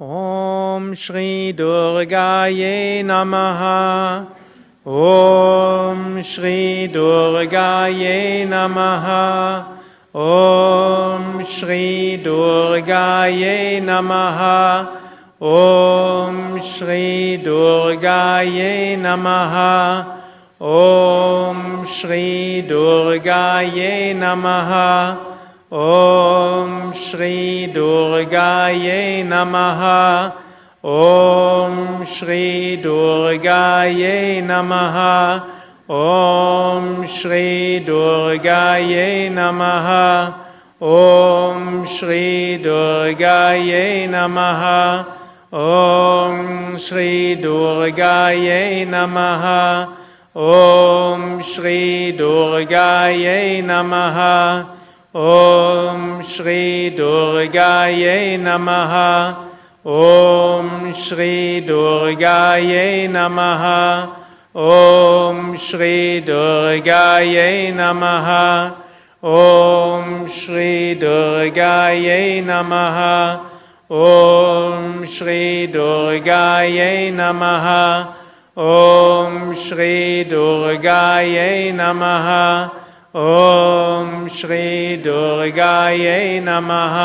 Om Shri Durgaye Namaha. Om Shri Durgaye Namaha. Om Shri Durgaye Namaha. Om Shri Durgaye Namaha. Om Shri Durgaye Namaha. Om Shri Durgaye Namaha. Om Shri Durgaye Namaha. Om Shri Durgaye Namaha. Om Shri Durgaye Namaha. Om Shri Durga Namaha. Om Shri Durgaye Namaha. Om Shri Durgaye Namaha. Om Shri Durgaye Namaha. Om Shri Durgaye Namaha. Om Shri Durgaye Namaha. Om Shri Durga Namaha. Om Shri Durgaye Namaha. ॐ श्रीदुर्गायै नमः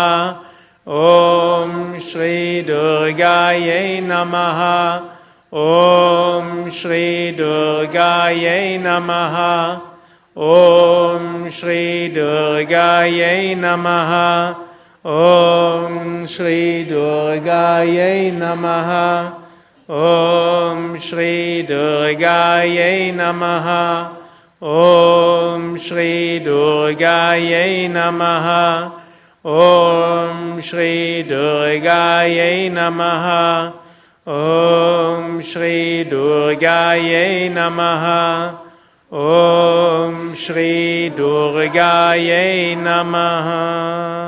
ॐ श्रीदुर्गायै नमः ॐ श्रीदुर्गायै नमः ॐ श्रीदुर्गायै नमः ॐ श्रीदुर्गायै नमः ॐ श्रीदुर्गायै नमः Om Shri Durgaye Namaha. Om Shri Durgaye Namaha. Om Shri Durgaye Namaha. Om Shri Durgaye Namaha.